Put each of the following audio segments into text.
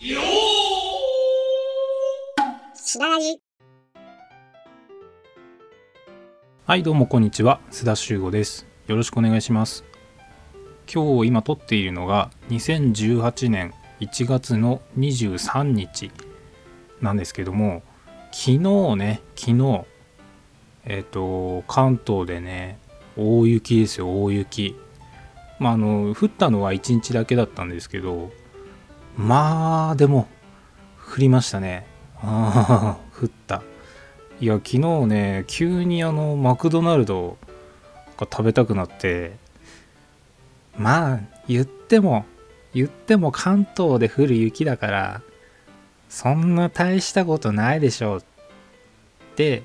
しならじはいどうもこんにちは。須田修吾です。よろしくお願いします。今日今撮っているのが2018年1月の23日なんですけども昨日ね昨日えっ、と関東でね大雪ですよ大雪。まああの降ったのは1日だけだったんですけどまあでも降りましたね。あ あ降った。いや昨日ね急にあのマクドナルドが食べたくなって。まあ言っても言っても関東で降る雪だからそんな大したことないでしょうって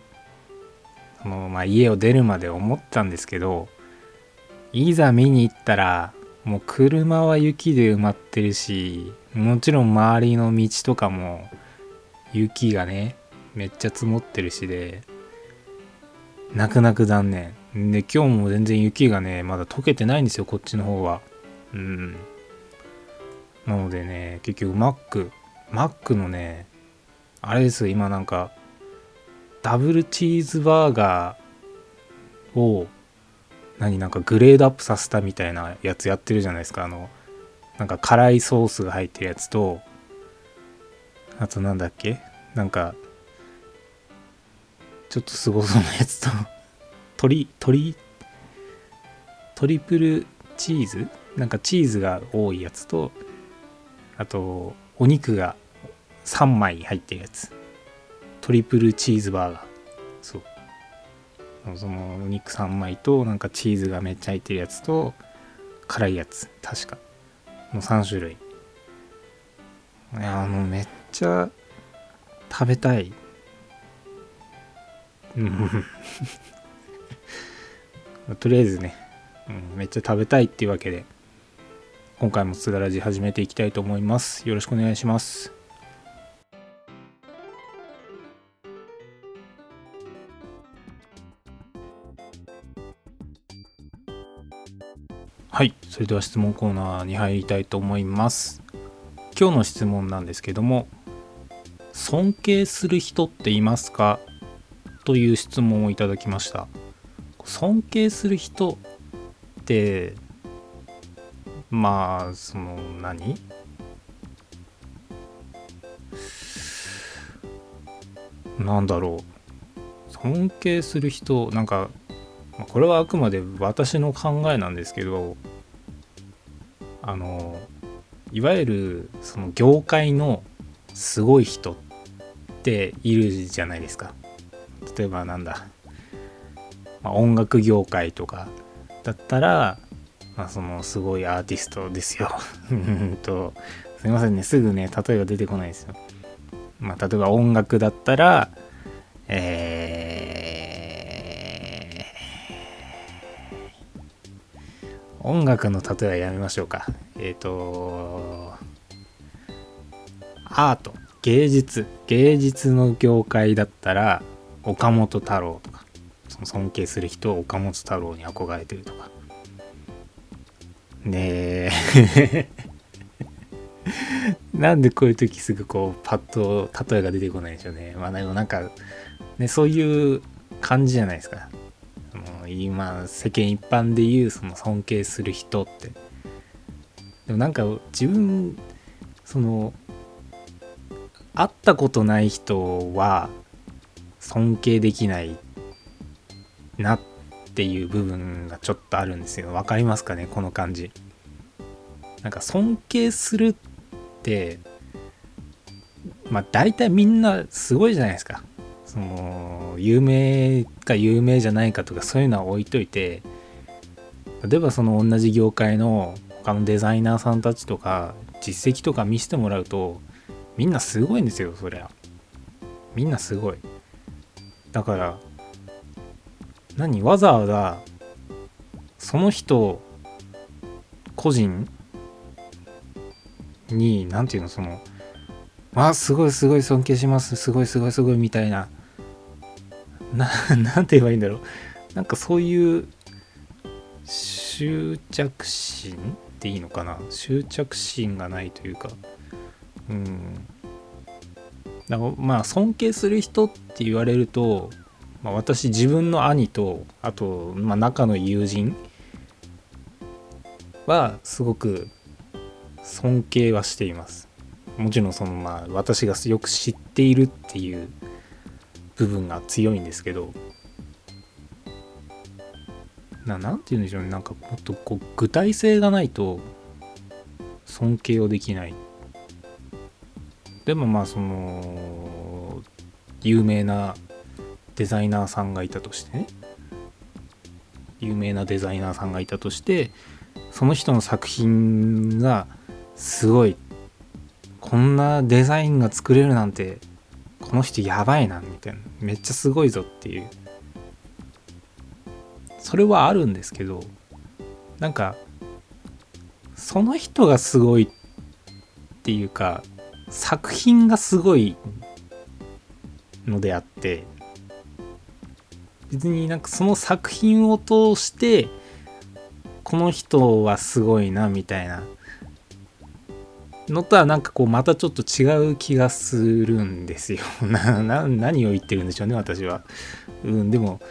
その、まあ、家を出るまで思ったんですけどいざ見に行ったらもう車は雪で埋まってるしもちろん周りの道とかも雪がねめっちゃ積もってるしで泣く泣く残念。で今日も全然雪がねまだ溶けてないんですよこっちの方は。うん。なのでね結局マックマックのねあれですよ今なんかダブルチーズバーガーを何なんかグレードアップさせたみたいなやつやってるじゃないですか。あのなんか辛いソースが入ってるやつとあとなんだっけ？なんかちょっとすごそうなやつと トリトリトリプルチーズ？なんかチーズが多いやつとあとお肉が3枚入ってるやつ。トリプルチーズバーガー。そう。そのお肉3枚となんかチーズがめっちゃ入ってるやつと辛いやつ。確か。の3種類。いやあのめっちゃ食べたい。うん。とりあえずね、うん、めっちゃ食べたいっていうわけで今回もすだらじ始めていきたいと思います。よろしくお願いします。はい。それでは質問コーナーに入りたいと思います。今日の質問なんですけども尊敬する人っていますか？という質問をいただきました。尊敬する人ってまあその何？なんだろう。尊敬する人なんかまこれはあくまで私の考えなんですけどあのいわゆるその業界のすごい人っているじゃないですか。例えばなんだ、まあ、音楽業界とかだったら、まあ、そのすごいアーティストですよ。とすいませんね。すぐね例えが出てこないですよ。まあ例えば音楽だったらえ音楽の例えはやめましょうか。えっ、ー、とアート。芸術。芸術の業界だったら岡本太郎とかその尊敬する人岡本太郎に憧れてるとか。ねえ。なんでこういう時すぐこうパッと例えが出てこないんでしょうね。まあでもなんかねそういう感じじゃないですか。もう今世間一般で言うその尊敬する人って。でもなんか自分その会ったことない人は尊敬できないなっていう部分がちょっとあるんですよ。分かりますかね？この感じ。なんか尊敬するってまあ大体みんなすごいじゃないですか。その有名か有名じゃないかとかそういうのは置いといて例えばその同じ業界の他のデザイナーさんたちとか実績とか見せてもらうとみんなすごいんですよそりゃ。みんなすごい。だから何わざわざその人個人に何て言うのそのあすごいすごい尊敬しますすごいすごいすごいみたいなな なんて言えばいいんだろう。なんかそういう執着心っていいのかな。執着心がないというか。うん。だかまあ尊敬する人って言われると、まあ、私自分の兄とあと、まあ、仲の友人はすごく尊敬はしています。もちろんそのまあ私がよく知っているっていう部分が強いんですけどななんて言うんでしょうね。なんかもっとこう具体性がないと尊敬をできない。でもまあその有名なデザイナーさんがいたとしてね。有名なデザイナーさんがいたとしてその人の作品がすごいこんなデザインが作れるなんてこの人やばいなみたいな。めっちゃすごいぞっていう。それはあるんですけどなんかその人がすごいっていうか作品がすごいのであって別になんかその作品を通してこの人はすごいなみたいなのとはなんかこうまたちょっと違う気がするんですよ なな何を言ってるんでしょうね私は。うん、でも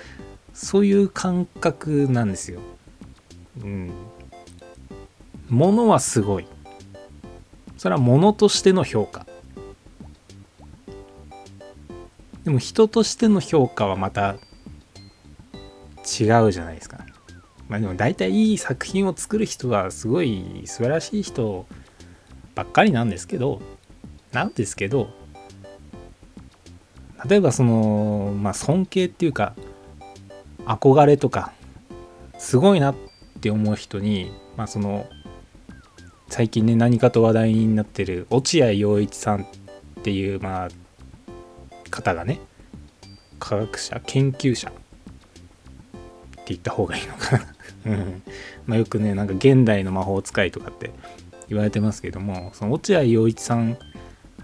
そういう感覚なんですよ。うん。ものはすごい。それはものとしての評価。でも人としての評価はまた違うじゃないですか。まあでも大体いい作品を作る人はすごい素晴らしい人をばっかりなんですけど、なんですけど、例えばその、まあ尊敬っていうか、憧れとかすごいなって思う人にまあその最近ね何かと話題になってる落合陽一さんっていうまあ方がね科学者研究者って言った方がいいのかな。うん。まあよくねなんか現代の魔法使いとかって言われてますけどもその落合陽一さん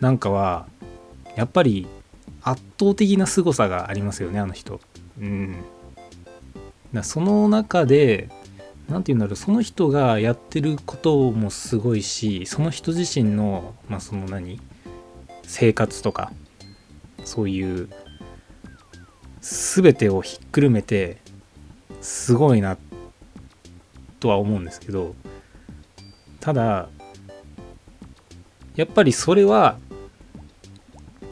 なんかはやっぱり圧倒的な凄さがありますよねあの人。うん。だその中で何て言うんだろうその人がやってることもすごいしその人自身のまあその何生活とかそういう全てをひっくるめてすごいなとは思うんですけどただやっぱりそれは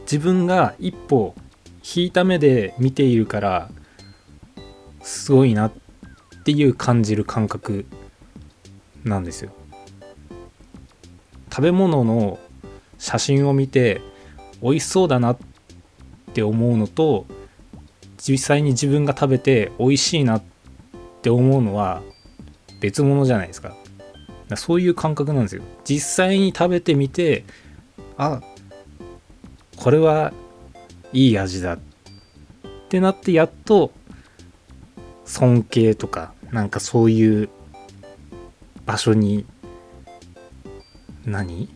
自分が一歩引いた目で見ているからすごいなっていう感じる感覚なんですよ。食べ物の写真を見て美味しそうだなって思うのと実際に自分が食べて美味しいなって思うのは別物じゃないですか。そういう感覚なんですよ。実際に食べてみてあこれはいい味だってなってやっと尊敬とかなんかそういう場所に何？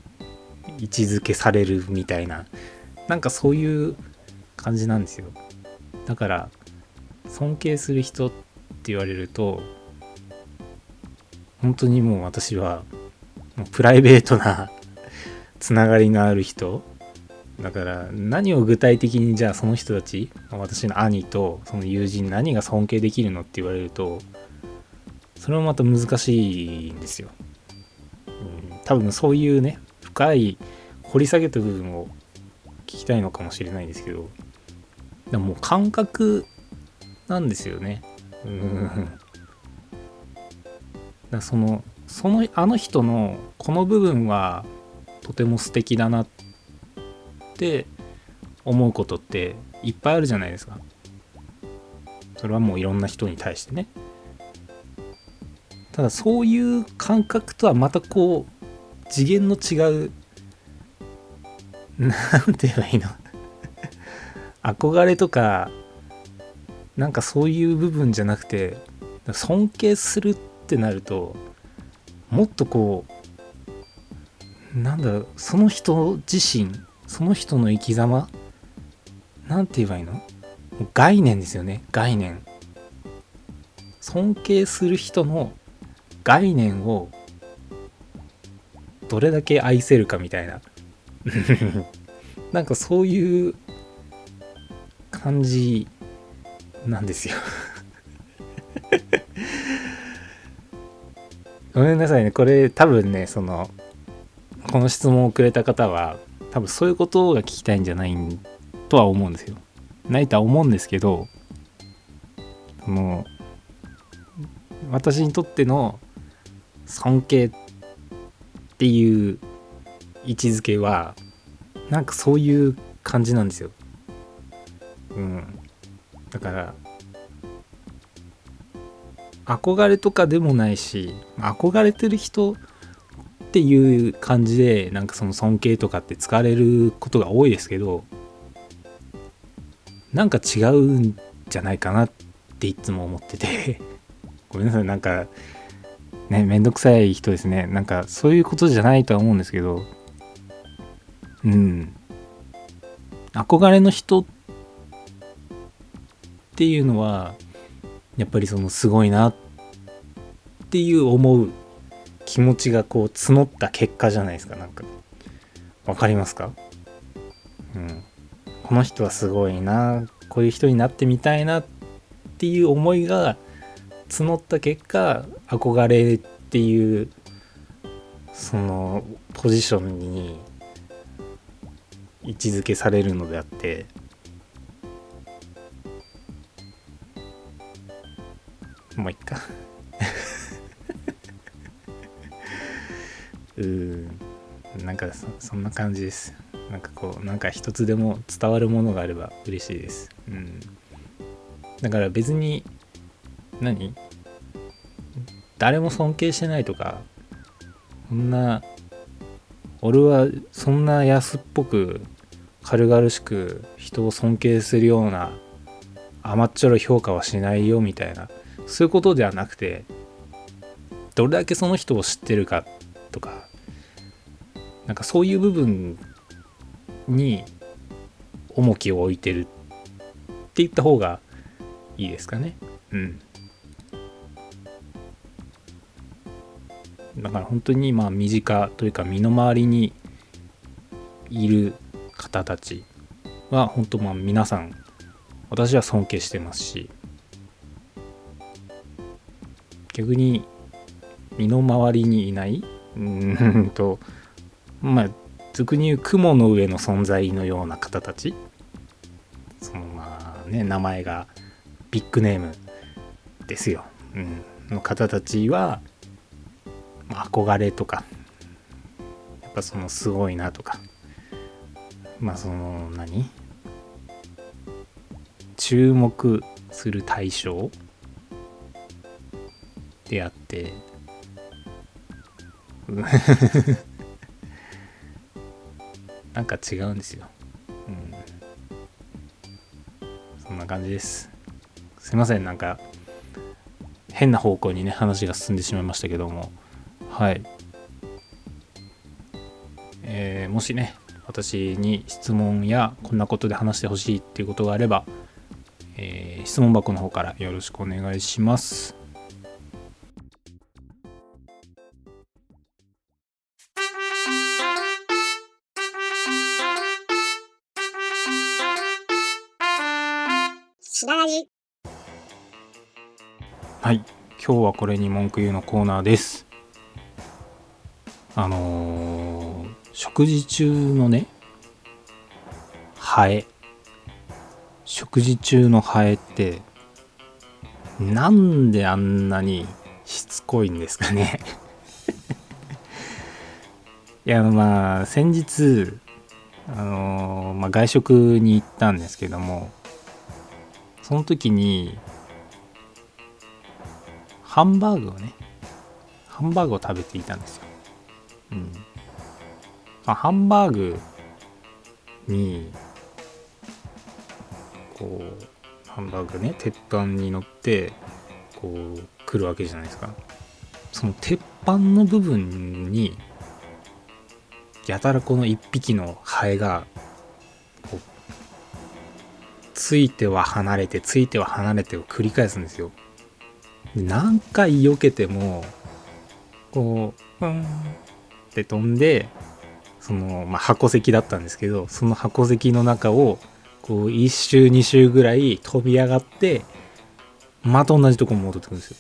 位置づけされるみたいな。なんかそういう感じなんですよ。だから尊敬する人って言われると本当にもう私はもうプライベートな つながりのある人。だから何を具体的にじゃあその人たち私の兄とその友人何が尊敬できるのって言われるとそれもまた難しいんですよ、うん、多分そういうね深い掘り下げた部分を聞きたいのかもしれないんですけどでももう感覚なんですよね。うん。だそのそのあの人のこの部分はとても素敵だなって思うことっていっぱいあるじゃないですか。それはもういろんな人に対してね。ただそういう感覚とはまたこう次元の違う 何て言えばいいの？憧れとかなんかそういう部分じゃなくて尊敬するってってなるともっとこうなんだその人自身その人の生き様なんて言えばいいの？概念ですよね概念。尊敬する人の概念をどれだけ愛せるかみたいな。なんかそういう感じなんですよ。ごめんなさいねこれ多分ねそのこの質問をくれた方は多分そういうことが聞きたいんじゃないとは思うんですよないとは思うんですけどその私にとっての尊敬っていう位置づけはなんかそういう感じなんですよ。うん。だから憧れとかでもないし憧れてる人っていう感じでなんかその尊敬とかって使われることが多いですけどなんか違うんじゃないかなっていつも思ってて。ごめんなさいなんかねめんどくさい人ですね。なんかそういうことじゃないとは思うんですけど。うん。憧れの人っていうのはやっぱりそのすごいなっていう思う気持ちがこう募った結果じゃないですかなんか。わかりますか？うん。この人はすごいなこういう人になってみたいなっていう思いが募った結果憧れっていうそのポジションに位置づけされるのであって。もういっかうなんかそんな感じです。なんかこうなんか一つでも伝わるものがあれば嬉しいです。うん。だから別に何？誰も尊敬してないとかそんな俺はそんな安っぽく軽々しく人を尊敬するような甘っちょろ評価はしないよみたいなそういうことではなくてどれだけその人を知ってるかとかなんかそういう部分に重きを置いてるって言った方がいいですかね。うん。だから本当にまあ身近というか身の回りにいる方たちは本当まあ皆さん私は尊敬してますし逆に身の回りにいない？うんとまあ俗に言う雲の上の存在のような方たち。そのまあね名前がビッグネームですよ、うん、の方たちは憧れとかやっぱそのすごいなとか。まあその何？注目する対象であって。なんか違うんですよ、うん、そんな感じです。すいません。なんか変な方向にね話が進んでしまいましたけども。はい。えー、もしね、私に質問やこんなことで話してほしいっていうことがあれば、えー、質問箱の方からよろしくお願いします。今日はこれに文句言うのコーナーです。あのー、食事中のねハエ食事中のハエってなんであんなにしつこいんですかね いやまあ先日あのー、まあ、外食に行ったんですけどもその時にハンバーグをねハンバーグを食べていたんですよ。うん。ま、ハンバーグにこうハンバーグね鉄板に乗ってこう来るわけじゃないですか。その鉄板の部分にやたらこの1匹のハエがこうついては離れてついては離れてを繰り返すんですよ。何回避けてもこううんって飛んでその、まあ、箱席だったんですけどその箱席の中をこう1周2周ぐらい飛び上がってまた同じとこ戻ってくるんですよ。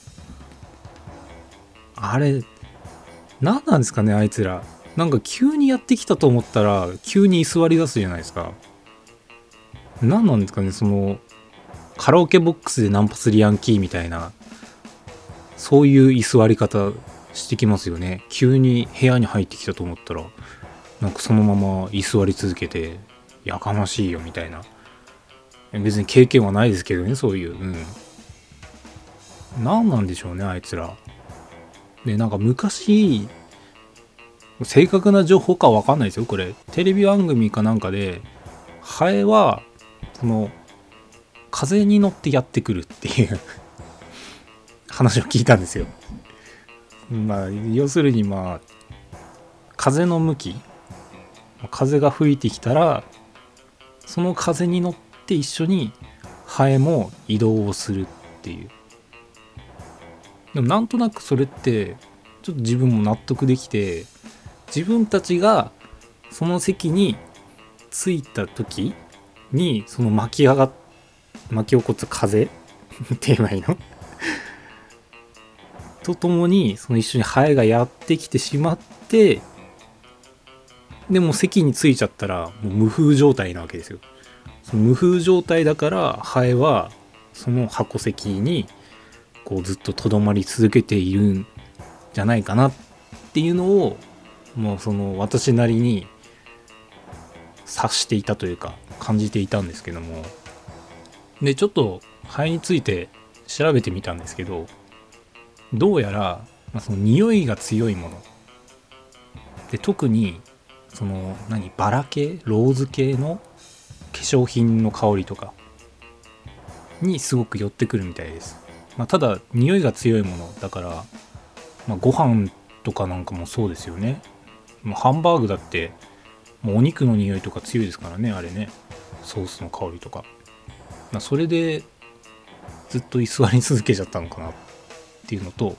あれ何なんですかねあいつら。なんか急にやってきたと思ったら急に居座り出すじゃないですか。何なんですかねそのカラオケボックスでナンパするヤンキーみたいな。そういう居座り方してきますよね。急に部屋に入ってきたと思ったらなんかそのまま居座り続けてやかましいよみたいな。別に経験はないですけどねそういう。うん。何なんでしょうねあいつら。でなんか昔正確な情報かわかんないですよこれ。テレビ番組かなんかでハエはその風に乗ってやってくるっていう。話を聞いたんですよ。まあ要するにまあ風の向き風が吹いてきたらその風に乗って一緒にハエも移動をするっていう。でもなんとなくそれってちょっと自分も納得できて自分たちがその席に着いた時にその巻き上がっ巻き起こす風って言えばいいのとともにその一緒にハエがやってきてしまってでも席に着いちゃったらもう無風状態なわけですよ。その無風状態だからハエはその箱席にこうずっととどまり続けているんじゃないかなっていうのをもうその私なりに察していたというか感じていたんですけども。でちょっとハエについて調べてみたんですけどどうやら、まあ、その匂いが強いもの。で特にその何バラ系？ローズ系の？化粧品の香りとか。にすごく寄ってくるみたいです、まあ、ただ匂いが強いものだから、まあ、ご飯とかなんかもそうですよね、まあ、ハンバーグだってもうお肉の匂いとか強いですからねあれね。ソースの香りとか、まあ、それでずっと居座り続けちゃったのかなっていうのと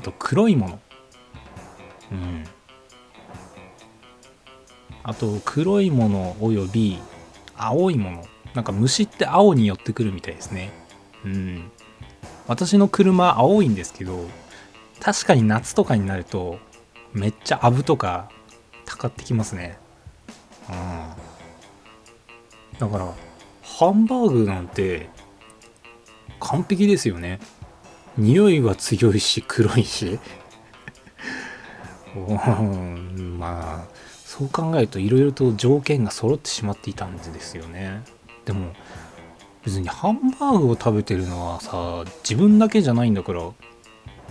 あと黒いもの。うん。あと黒いものおよび青いもの。なんか虫って青に寄ってくるみたいですね。うん。私の車青いんですけど確かに夏とかになるとめっちゃアブとかたかってきますね。うん。だからハンバーグなんて完璧ですよね。匂いは強いし黒いし。まあそう考えるといろいろと条件が揃ってしまっていたんですよね。でも別にハンバーグを食べてるのはさ自分だけじゃないんだから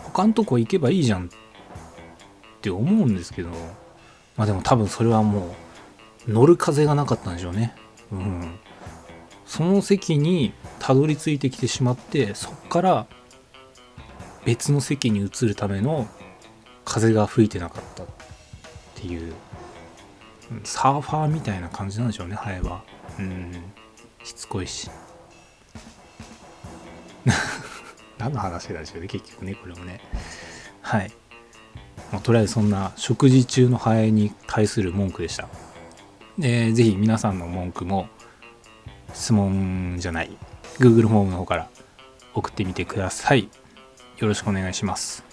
他のとこ行けばいいじゃんって思うんですけどまあでも多分それはもう乗る風がなかったんでしょうね。うん。その席にたどり着いてきてしまってそっから別の席に移るための風が吹いてなかったっていうサーファーみたいな感じなんでしょうねハエは。うん。しつこいし。何の話なんでしね結局ねこれもね。はい、まあ、とりあえずそんな食事中のハエに対する文句でした。でぜひ皆さんの文句も質問じゃない Google フォームの方から送ってみてください。よろしくお願いします。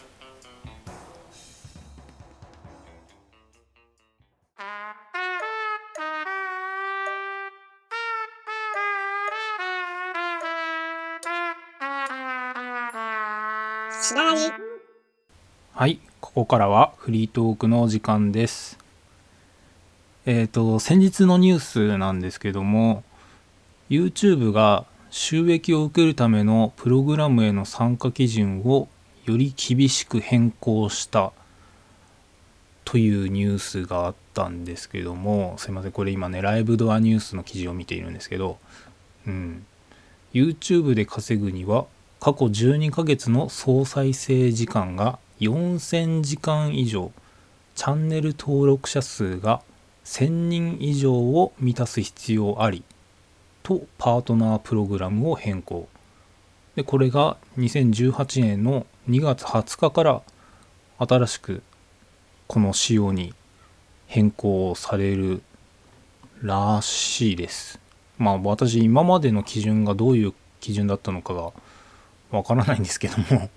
はい、ここからはフリートークの時間です。えっ、ー、と、先日のニュースなんですけども、YouTube が収益を受けるためのプログラムへの参加基準をより厳しく変更したというニュースがあったんですけどもすいませんこれ今ねライブドアニュースの記事を見ているんですけど、うん、YouTube で稼ぐには過去12ヶ月の総再生時間が4000時間以上チャンネル登録者数が1000人以上を満たす必要ありとパートナープログラムを変更。でこれが2018年の2月20日から新しくこの仕様に変更されるらしいです。まあ私今までの基準がどういう基準だったのかがわからないんですけども。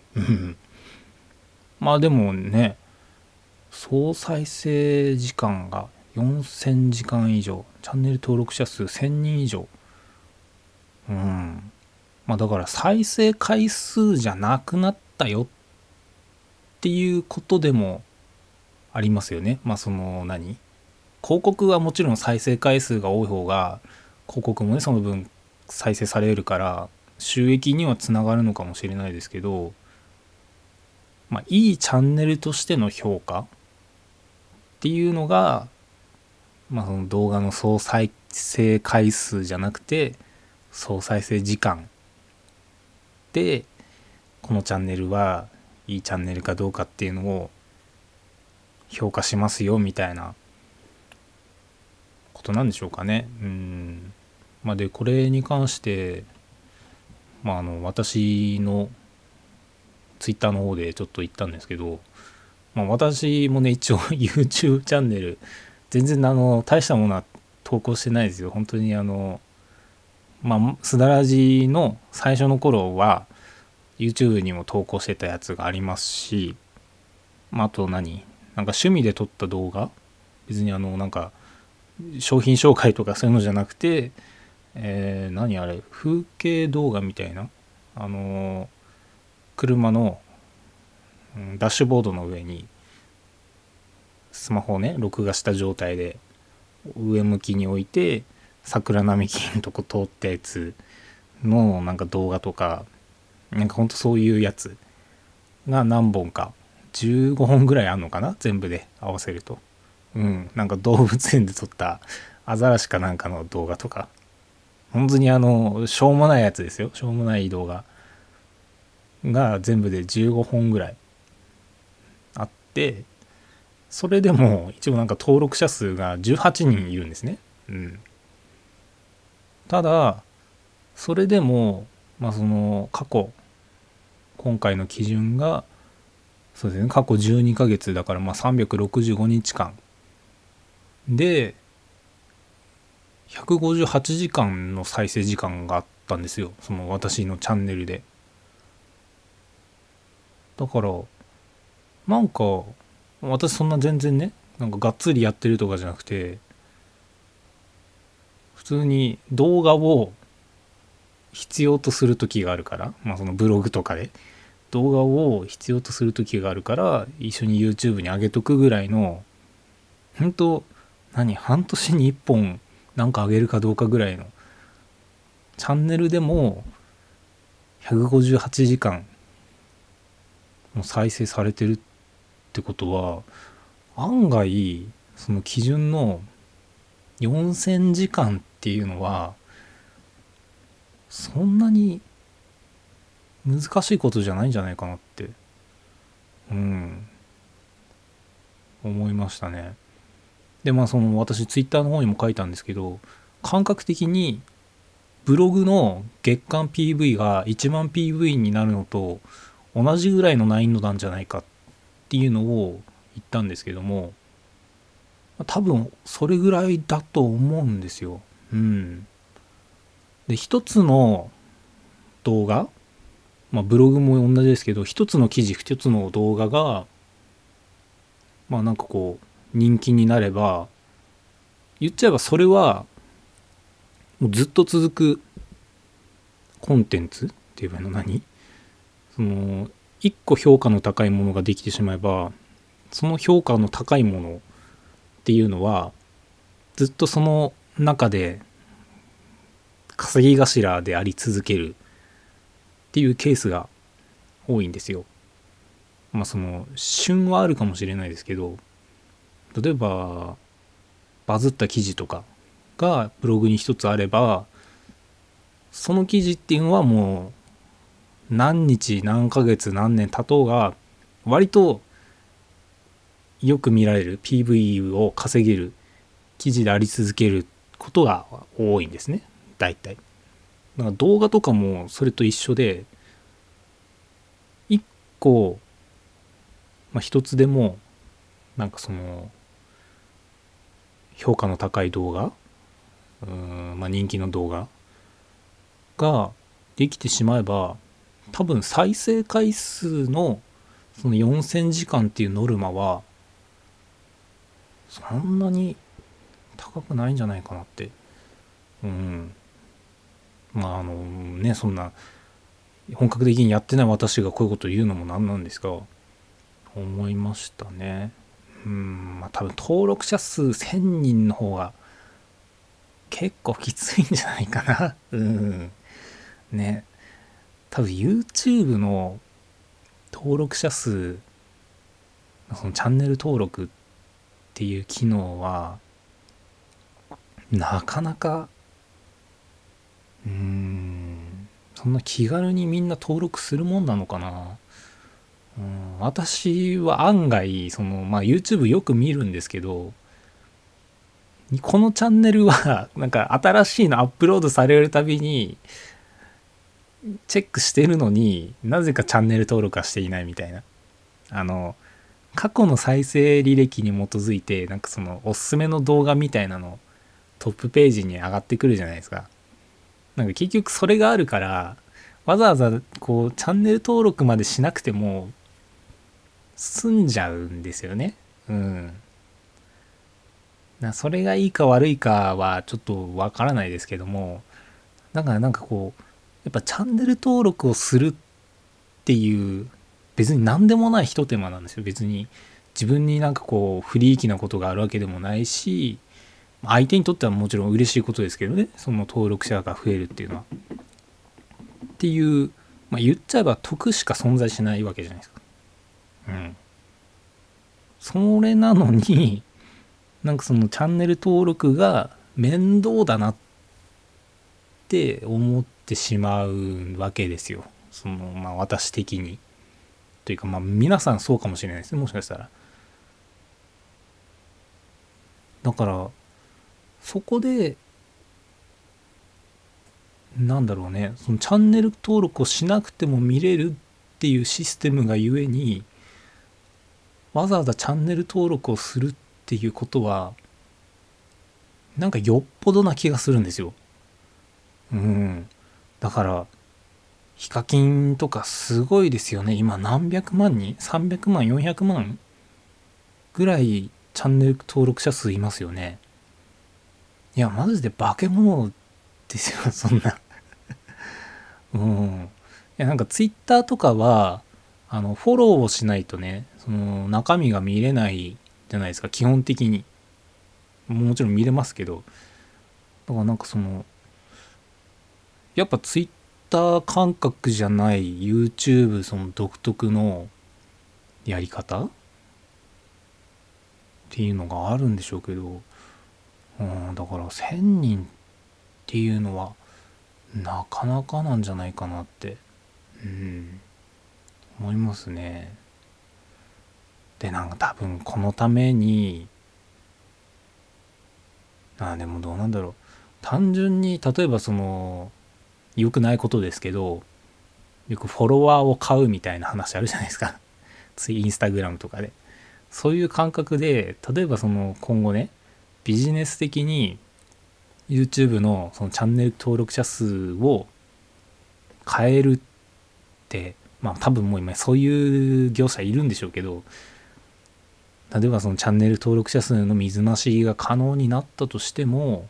まあでもね総再生時間が4000時間以上チャンネル登録者数1000人以上まあだから再生回数じゃなくなったよっていうことでもありますよね。まあその何？広告はもちろん再生回数が多い方が広告もねその分再生されるから収益にはつながるのかもしれないですけどまあいいチャンネルとしての評価っていうのがまあその動画の総再生回数じゃなくて総再生時間でこのチャンネルはいいチャンネルかどうかっていうのを評価しますよみたいなことなんでしょうかね。うんまあ、でこれに関して、まあ、あの私のツイッターの方でちょっと言ったんですけど、まあ、私もね一応 YouTube チャンネル全然あの大したものは投稿してないですよ本当にあのまあ、すだらじの最初の頃は YouTube にも投稿してたやつがありますし、まあ、あと何？なんか趣味で撮った動画？別にあのなんか商品紹介とかそういうのじゃなくて、えー、何あれ？風景動画みたいな？あの車の、うん、ダッシュボードの上にスマホをね録画した状態で上向きに置いて桜並木のとこ通ったやつのなんか動画とかなんかほんとそういうやつが何本か15本ぐらいあんのかな全部で合わせると。うんなんか動物園で撮ったアザラシかなんかの動画とか。本当にあのしょうもないやつですよ。しょうもない動画。が全部で15本ぐらいあってそれでも一応なんか登録者数が18人いるんですね。うん。ただそれでもまあその過去今回の基準がそうですね過去12ヶ月だからまあ365日間で158時間の再生時間があったんですよ。その私のチャンネルで。だからなんか私そんな全然ねなんかがっつりやってるとかじゃなくて通に動画を必要とする時があるから、まあ、そのブログとかで動画を必要とする時があるから一緒に YouTube に上げとくぐらいの本当何半年に1本なんか上げるかどうかぐらいのチャンネルでも158時間も再生されてるってことは案外その基準の4000時間っていうのはそんなに難しいことじゃないんじゃないかなってうん思いましたね。でまあその私ツイッターの方にも書いたんですけど感覚的にブログの月間 PV が1万 PV になるのと同じぐらいの難易度なんじゃないかっていうのを言ったんですけども多分それぐらいだと思うんですよ。うん。で、一つの動画、まあ、ブログも同じですけど、一つの記事、一つの動画が、まあなんかこう、人気になれば、言っちゃえばそれは、もうずっと続くコンテンツって言えばいいの？何？その、一個評価の高いものができてしまえば、その評価の高いものっていうのは、ずっとその中で稼ぎ頭であり続けるっていうケースが多いんですよ。まあその旬はあるかもしれないですけど例えばバズった記事とかがブログに一つあればその記事っていうのはもう何日何ヶ月何年経とうが割とよく見られる PV を稼げる記事であり続けることが多いんですね大体。だから動画とかもそれと一緒で一個、まあ、一つでもなんかその評価の高い動画うん、まあ、人気の動画ができてしまえば多分再生回数のその4000時間っていうノルマはそんなに高くないんじゃないかなって。うん。まああのねそんな本格的にやってない私がこういうこと言うのもなんなんですが思いましたね。うん。まあ多分登録者数1000人の方が結構きついんじゃないかな。うん。ね。多分 YouTube の登録者数そのチャンネル登録っていう機能はなかなかうーんそんな気軽にみんな登録するもんなのかな。うん私は案外そのまあ YouTube よく見るんですけどこのチャンネルは なんか新しいのアップロードされるたびにチェックしてるのになぜかチャンネル登録はしていないみたいな。あの過去の再生履歴に基づいてなんかそのおすすめの動画みたいなのトップページに上がってくるじゃないですか。なんか結局それがあるからわざわざこうチャンネル登録までしなくても済んじゃうんですよね。うん。なそれがいいか悪いかはちょっとわからないですけどもだからなんかこうやっぱチャンネル登録をするっていう別に何でもないひと手間なんですよ。別に自分になんかこう不利益なことがあるわけでもないし相手にとってはもちろん嬉しいことですけどねその登録者が増えるっていうのは。っていう、まあ、言っちゃえば得しか存在しないわけじゃないですか。うん。それなのになんかそのチャンネル登録が面倒だなって思ってしまうわけですよ。そのまあ私的に。というかまあ皆さんそうかもしれないですねもしかしたら。だからそこでなんだろうねそのチャンネル登録をしなくても見れるっていうシステムがゆえにわざわざチャンネル登録をするっていうことはなんかよっぽどな気がするんですよ。うん。だからヒカキンとかすごいですよね今何百万人300万400万ぐらいチャンネル登録者数いますよね。いや、マジで化け物ですよ、そんなうん。いや、なんかツイッターとかは、あの、フォローをしないとね、その中身が見れないじゃないですか、基本的に。もちろん見れますけど。だからなんかその、やっぱツイッター感覚じゃない YouTube その独特のやり方？っていうのがあるんでしょうけど、うんだから1,000人っていうのはなかなかなんじゃないかなってうん思いますね。でなんか多分このためにあでもどうなんだろう。単純に例えばその良くないことですけどよくフォロワーを買うみたいな話あるじゃないですか。ついインスタグラムとかで。そういう感覚で例えばその今後ねビジネス的に YouTube のそのチャンネル登録者数を変えるってまあ多分もう今そういう業者いるんでしょうけど例えばそのチャンネル登録者数の水増しが可能になったとしても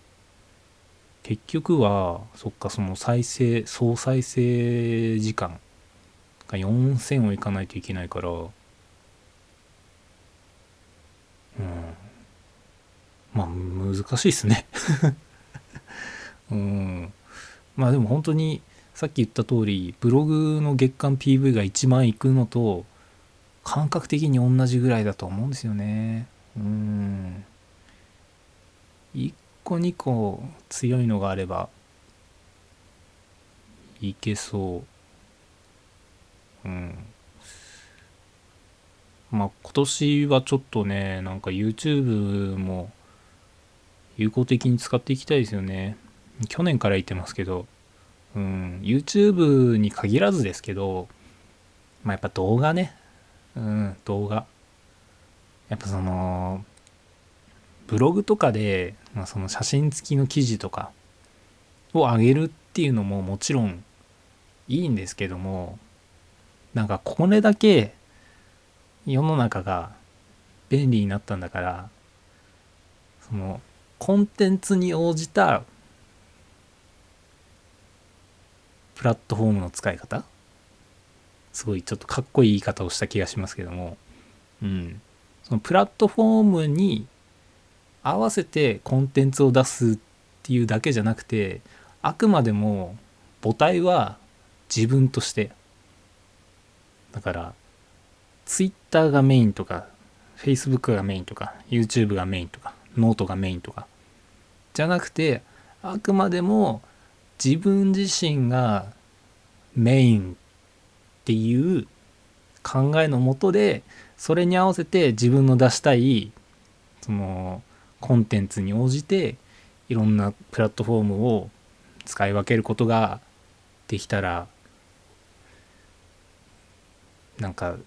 結局はそっかその再生総再生時間が4000をいかないといけないからうん。まあ難しいですね。うん。まあでも本当にさっき言った通りブログの月間 PV が1万いくのと感覚的に同じぐらいだと思うんですよね。うん。1個2個強いのがあればいけそう。うん。まあ今年はちょっとねなんか YouTube も有効的に使っていきたいですよね。去年から言ってますけど、うん、YouTube に限らずですけど、まあやっぱ動画ね、うん、動画。やっぱその、ブログとかで、まあ、その写真付きの記事とかを上げるっていうのももちろんいいんですけどもなんかこれだけ世の中が便利になったんだからそのコンテンツに応じたプラットフォームの使い方？すごいちょっとかっこいい言い方をした気がしますけども。うん。そのプラットフォームに合わせてコンテンツを出すっていうだけじゃなくてあくまでも母体は自分として。だから Twitter がメインとか Facebook がメインとか YouTube がメインとかノートがメインとかじゃなくてあくまでも自分自身がメインっていう考えのもとでそれに合わせて自分の出したいそのコンテンツに応じていろんなプラットフォームを使い分けることができたらなんか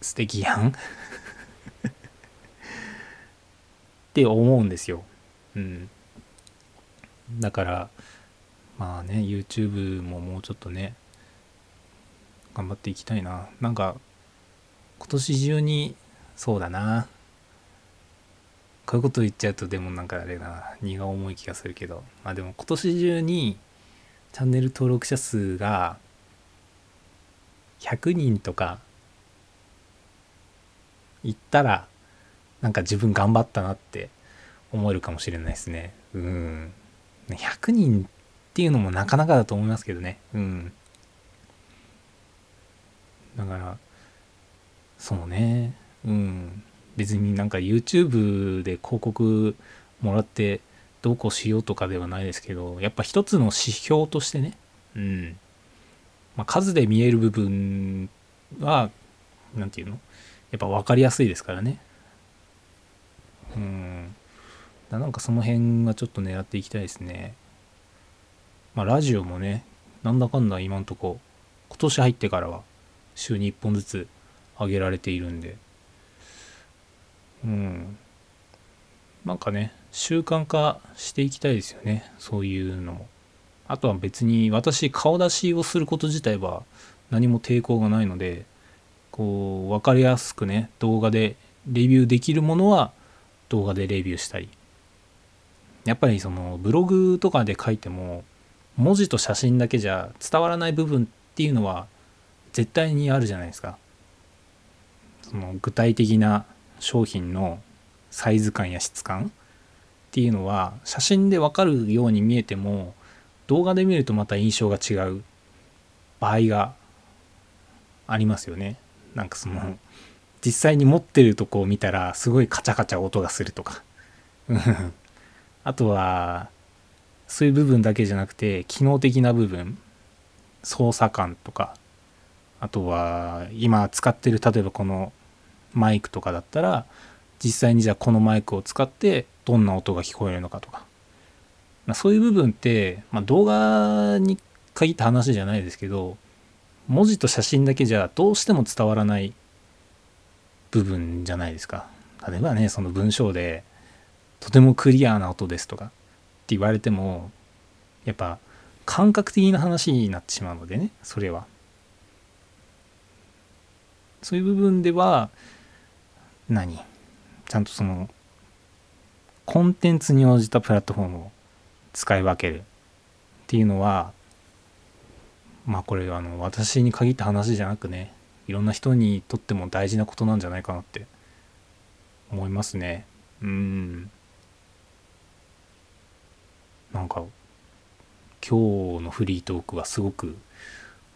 素敵やん って思うんですよ。うん。だからまあね YouTube ももうちょっとね頑張っていきたいな。なんか今年中にそうだな。こういうこと言っちゃうとでもなんかあれな荷が重い気がするけどまあでも今年中にチャンネル登録者数が100人とか行ったらなんか自分頑張ったなって思えるかもしれないですね。うん。100人っていうのもなかなかだと思いますけどね。うん。だからそうね。うん。別になんか YouTube で広告もらってどうこうしようとかではないですけどやっぱ一つの指標としてね。うん。まあ、数で見える部分は何て言うの？やっぱ分かりやすいですからね。うん。なんかその辺はちょっと狙っていきたいですね。まあラジオもねなんだかんだ今んとこ今年入ってからは週に1本ずつ上げられているんで。うん。なんかね習慣化していきたいですよね。そういうのも。あとは別に私顔出しをすること自体は何も抵抗がないのでこう分かりやすくね動画でレビューできるものは動画でレビューしたり。やっぱりそのブログとかで書いても文字と写真だけじゃ伝わらない部分っていうのは絶対にあるじゃないですか。その具体的な商品のサイズ感や質感っていうのは写真で分かるように見えても動画で見るとまた印象が違う場合がありますよね。なんかその実際に持ってるとこを見たらすごいカチャカチャ音がするとかあとはそういう部分だけじゃなくて機能的な部分。操作感とか。あとは今使ってる例えばこのマイクとかだったら実際にじゃあこのマイクを使ってどんな音が聞こえるのかとか。そういう部分って、まあ、動画に限った話じゃないですけど文字と写真だけじゃどうしても伝わらない部分じゃないですか。例えばねその文章でとてもクリアな音ですとかって言われてもやっぱ感覚的な話になってしまうのでねそれは。そういう部分では何？ちゃんとそのコンテンツに応じたプラットフォームを使い分けるっていうのはまあこれあの私に限った話じゃなくねいろんな人にとっても大事なことなんじゃないかなって思いますね。うん。なんか今日のフリートークはすごく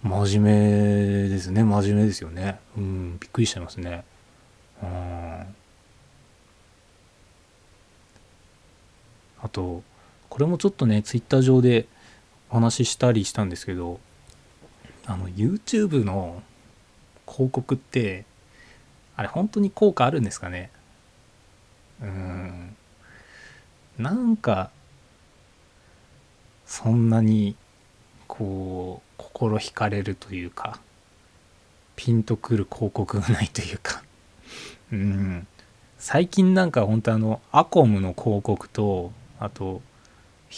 真面目ですね。真面目ですよね。うんびっくりしちゃいますね。うん。あとこれもちょっとねツイッター上でお話ししたりしたんですけどあの YouTube の広告ってあれ本当に効果あるんですかね？うん。なんかそんなにこう心惹かれるというかピンとくる広告がないというか。うん。最近なんか本当あのアコムの広告とあと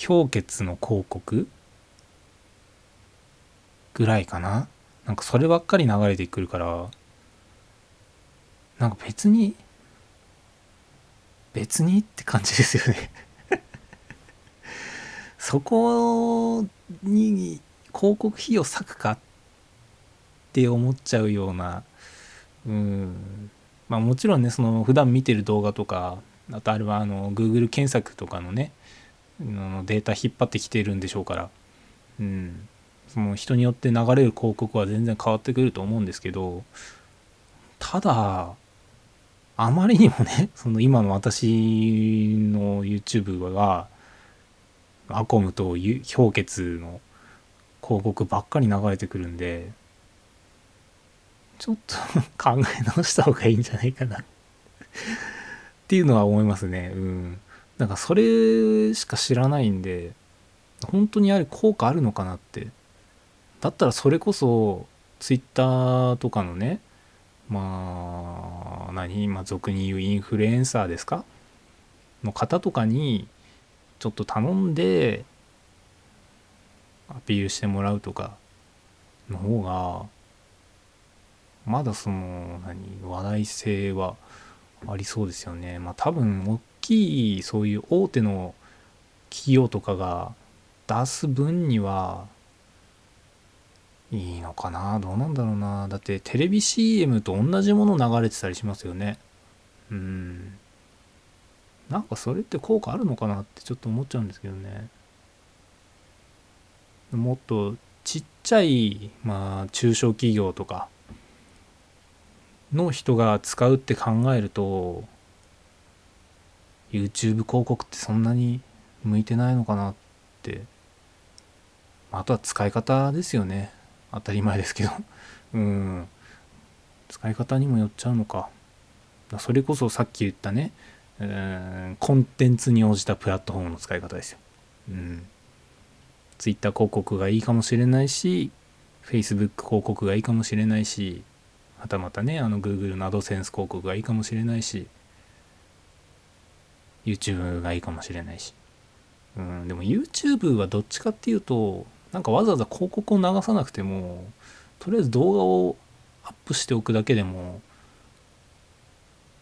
氷結の広告ぐらいかな。なんかそればっかり流れてくるからなんか別に別にって感じですよね。そこに広告費用割くかって思っちゃうようなうん。まあもちろんねその普段見てる動画とかあとあれはあの Google 検索とかのねのデータ引っ張ってきてるんでしょうからうん。その人によって流れる広告は全然変わってくると思うんですけどただあまりにもねその今の私の YouTube はアコムと氷結の広告ばっかり流れてくるんでちょっと 考え直した方がいいんじゃないかな。っていうのは思いますね。うん。なんかそれしか知らないんで本当にあれ効果あるのかなって。だったらそれこそ Twitter とかのねまあ何？今俗に言うインフルエンサーですか？の方とかにちょっと頼んでアピールしてもらうとかの方がまだその何話題性はありそうですよね。まあ多分大きいそういう大手の企業とかが出す分にはいいのかな。どうなんだろうな。だってテレビ CM と同じもの流れてたりしますよね。うん。なんかそれって効果あるのかなってちょっと思っちゃうんですけどね。もっとちっちゃいまあ中小企業とかの人が使うって考えると YouTube 広告ってそんなに向いてないのかなって。あとは使い方ですよね。当たり前ですけど。うん。使い方にもよっちゃうのか。それこそさっき言ったねうんコンテンツに応じたプラットフォームの使い方ですよ。うん。ツイッター広告がいいかもしれないし Facebook 広告がいいかもしれないしはたまたねあの Google のアドセンス広告がいいかもしれないし YouTube がいいかもしれないし。うんでも YouTube はどっちかっていうとなんかわざわざ広告を流さなくてもとりあえず動画をアップしておくだけでも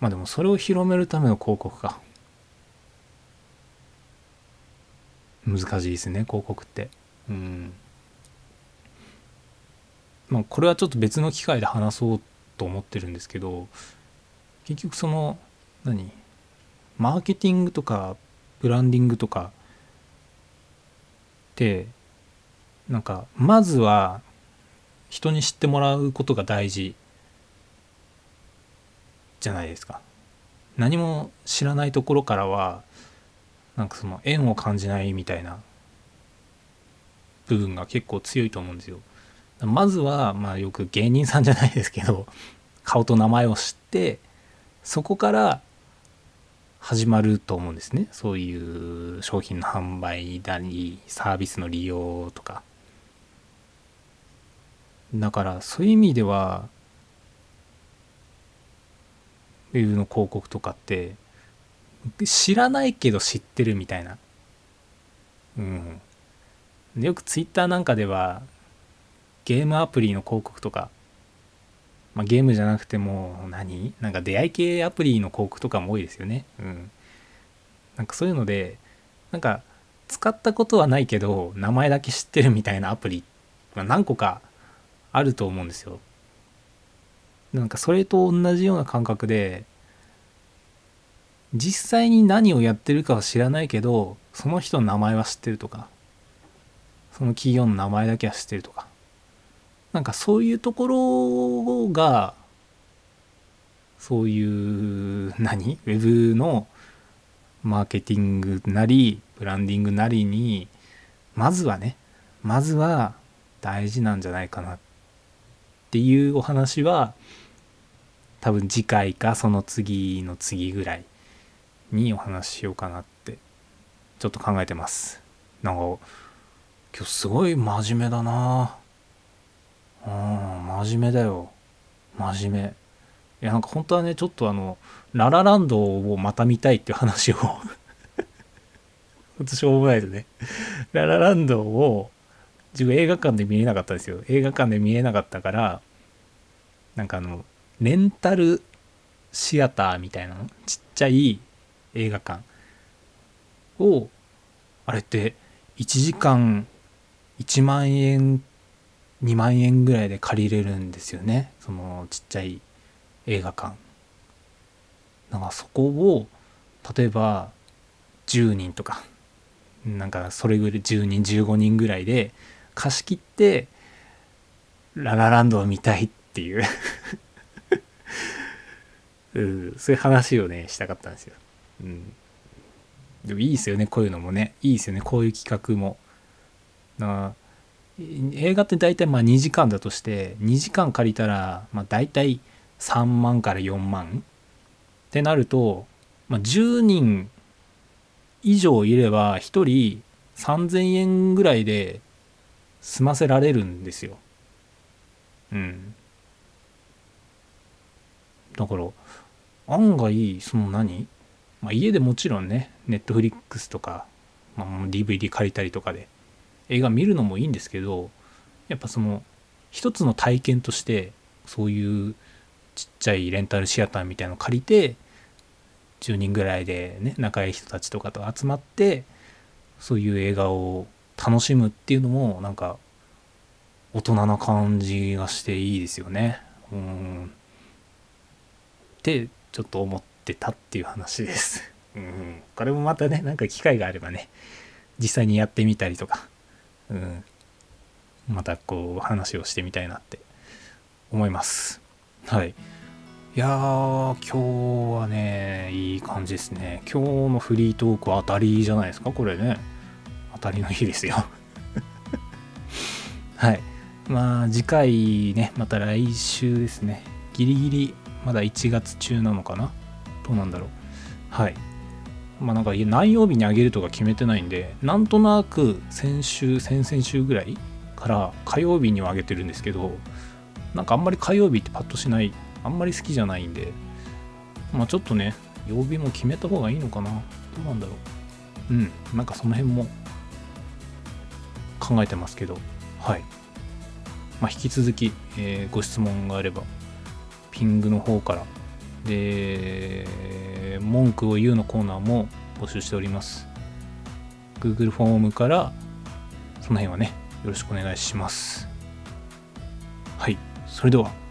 まあでもそれを広めるための広告か。難しいですね広告って。うん。まあこれはちょっと別の機会で話そうと思ってるんですけど結局その何？マーケティングとかブランディングとかってなんかまずは人に知ってもらうことが大事。じゃないですか。何も知らないところからはなんかその縁を感じないみたいな部分が結構強いと思うんですよ。まずはまあよく芸人さんじゃないですけど顔と名前を知ってそこから始まると思うんですね。そういう商品の販売だりサービスの利用とか。だからそういう意味ではウェブの広告とかって知らないけど知ってるみたいな。うん。よくツイッターなんかではゲームアプリの広告とか、まあ、ゲームじゃなくても何？なんか出会い系アプリの広告とかも多いですよね。うん。なんかそういうのでなんか使ったことはないけど名前だけ知ってるみたいなアプリ、ま、何個かあると思うんですよ。なんかそれと同じような感覚で実際に何をやってるかは知らないけどその人の名前は知ってるとかその企業の名前だけは知ってるとかなんかそういうところがそういう何ウェブのマーケティングなりブランディングなりにまずはねまずは大事なんじゃないかなっていうお話は多分次回かその次の次ぐらいにお話ししようかなってちょっと考えてます。なんか今日すごい真面目だな。うん真面目だよ。真面目。いやなんか本当はねちょっとあのララランドをまた見たいっていう話を。ほんとしょうもないですね。ララランドを自分映画館で見れなかったんですよ。映画館で見れなかったからなんかあのレンタルシアターみたいなの？ちっちゃい映画館をあれって1時間1万円2万円ぐらいで借りれるんですよね。そのちっちゃい映画館。なんかそこを例えば10人とかなんかそれぐらい10人15人ぐらいで貸し切ってララランドを見たいっていう。うん、そういう話をねしたかったんですよ。うん、でもいいですよねこういうのもねいいですよねこういう企画も。な映画って大体まあ2時間だとして2時間借りたらまあ大体3万から4万ってなると、まあ、10人以上いれば1人3000円ぐらいで済ませられるんですよ。うん。だから案外その何、まあ、家でもちろんねネットフリックスとか、まあ、DVD 借りたりとかで映画見るのもいいんですけどやっぱその一つの体験としてそういうちっちゃいレンタルシアターみたいの借りて10人ぐらいでね仲いい人たちとかと集まってそういう映画を楽しむっていうのもなんか大人な感じがしていいですよね。うんってちょっと思ってたっていう話です。うん、これもまたねなんか機会があればね実際にやってみたりとか、うん、またこう話をしてみたいなって思います。はい。いやー、今日はね、いい感じですね。今日のフリートークは当たりじゃないですか、これね。当たりの日ですよ。はい。まあ、次回ね、また来週ですね。ギリギリまだ1月中なのかな？どうなんだろう。はい。まあなんか何曜日にあげるとか決めてないんでなんとなく先週先々週ぐらいから火曜日にはあげてるんですけどなんかあんまり火曜日ってパッとしないあんまり好きじゃないんでまあちょっとね曜日も決めた方がいいのかな？どうなんだろう。うん。なんかその辺も考えてますけど。はい。まあ引き続き、えー、ご質問があればピングの方から。で文句を言うのコーナーも募集しております。Google フォームからその辺はねよろしくお願いします。はい。それでは。